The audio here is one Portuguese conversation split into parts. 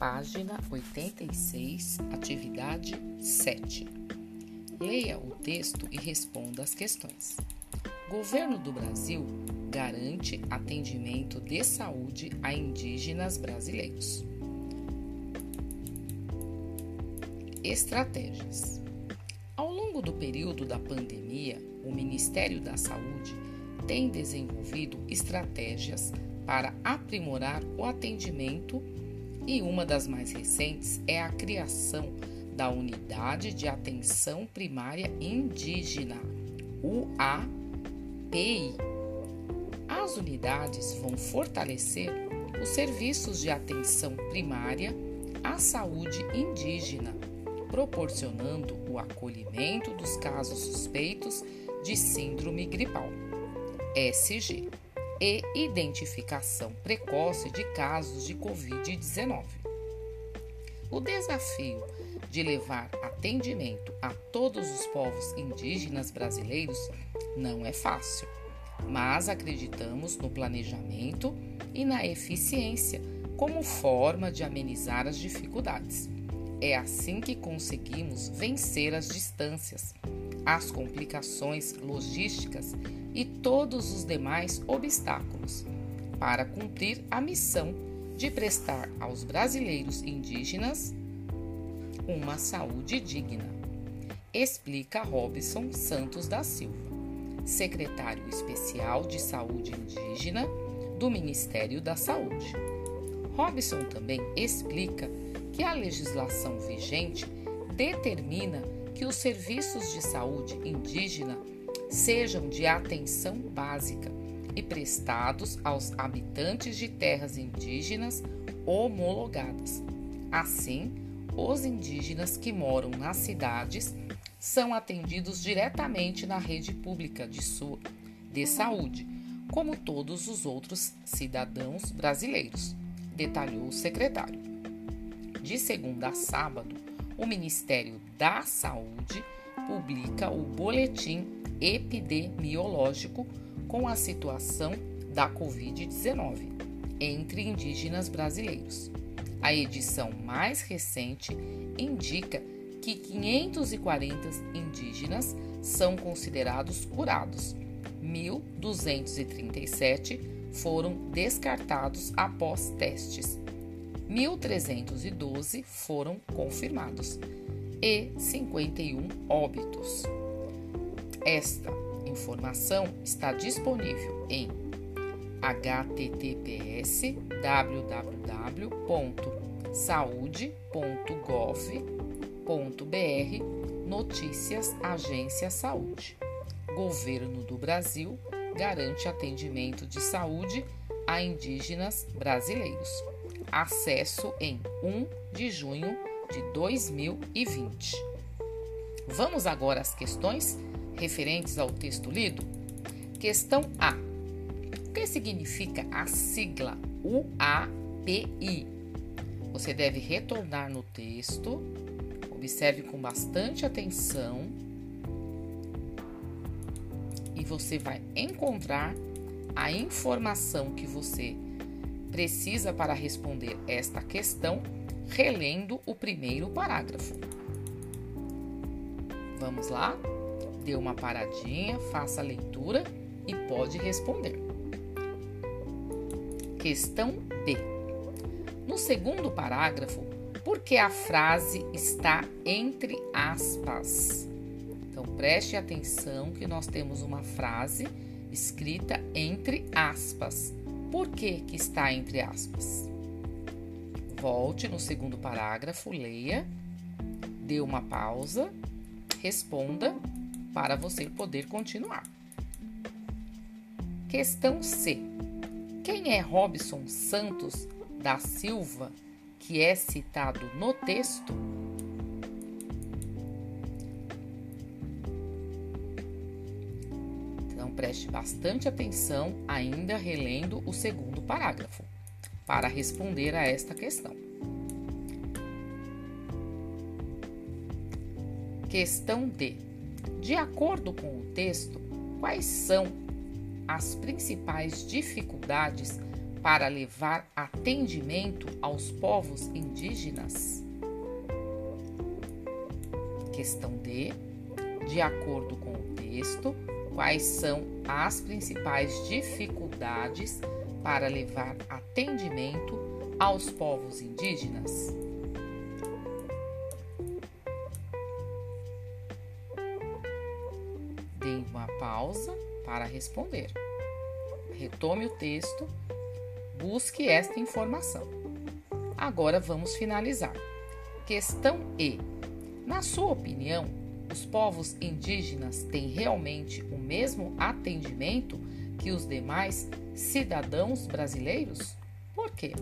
página 86, atividade 7. Leia o texto e responda as questões. Governo do Brasil garante atendimento de saúde a indígenas brasileiros. Estratégias. Ao longo do período da pandemia, o Ministério da Saúde tem desenvolvido estratégias para aprimorar o atendimento e uma das mais recentes é a criação da Unidade de Atenção Primária Indígena, UAPI. As unidades vão fortalecer os serviços de atenção primária à saúde indígena, proporcionando o acolhimento dos casos suspeitos de síndrome gripal, SG, e identificação precoce de casos de Covid-19. O desafio de levar atendimento a todos os povos indígenas brasileiros não é fácil, mas acreditamos no planejamento e na eficiência como forma de amenizar as dificuldades. É assim que conseguimos vencer as distâncias, as complicações logísticas e todos os demais obstáculos para cumprir a missão de prestar aos brasileiros indígenas uma saúde digna, explica Robson Santos da Silva, secretário especial de Saúde Indígena do Ministério da Saúde. Robson também explica que a legislação vigente determina que os serviços de saúde indígena sejam de atenção básica e prestados aos habitantes de terras indígenas homologadas. Assim, os indígenas que moram nas cidades são atendidos diretamente na rede pública de, de saúde, como todos os outros cidadãos brasileiros, detalhou o secretário. De segunda a sábado, o Ministério da Saúde publica o boletim epidemiológico com a situação da Covid-19 entre indígenas brasileiros. A edição mais recente indica que 540 indígenas são considerados curados, 1.237 foram descartados após testes, 1.312 foram confirmados e 51 óbitos. Esta informação está disponível em https www.saude.gov.br Notícias Agência Saúde. Governo do Brasil garante atendimento de saúde a indígenas brasileiros. Acesso em 1 de junho de 2020. Vamos agora às questões referentes ao texto lido? Questão A. O que significa a sigla UAPI? Você deve retornar no texto, observe com bastante atenção e você vai encontrar a informação que você precisa para responder esta questão relendo o primeiro parágrafo. Vamos lá? Dê uma paradinha, faça a leitura e pode responder. Questão B. No segundo parágrafo, por que a frase está entre aspas? Então preste atenção que nós temos uma frase escrita entre aspas. Por que, que está entre aspas? Volte no segundo parágrafo, leia, dê uma pausa, responda para você poder continuar. Questão C. Quem é Robson Santos da Silva, que é citado no texto? Preste bastante atenção, ainda relendo o segundo parágrafo para responder a esta questão. Questão D. De acordo com o texto, quais são as principais dificuldades para levar atendimento aos povos indígenas? Questão D. De acordo com o texto, quais são as principais dificuldades para levar atendimento aos povos indígenas? Dê uma pausa para responder. Retome o texto, busque esta informação. Agora vamos finalizar. Questão E. Na sua opinião, os povos indígenas têm realmente o mesmo atendimento que os demais cidadãos brasileiros? Por quê?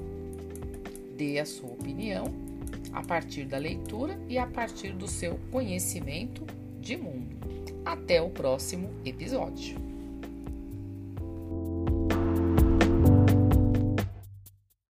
Dê a sua opinião a partir da leitura e a partir do seu conhecimento de mundo. Até o próximo episódio.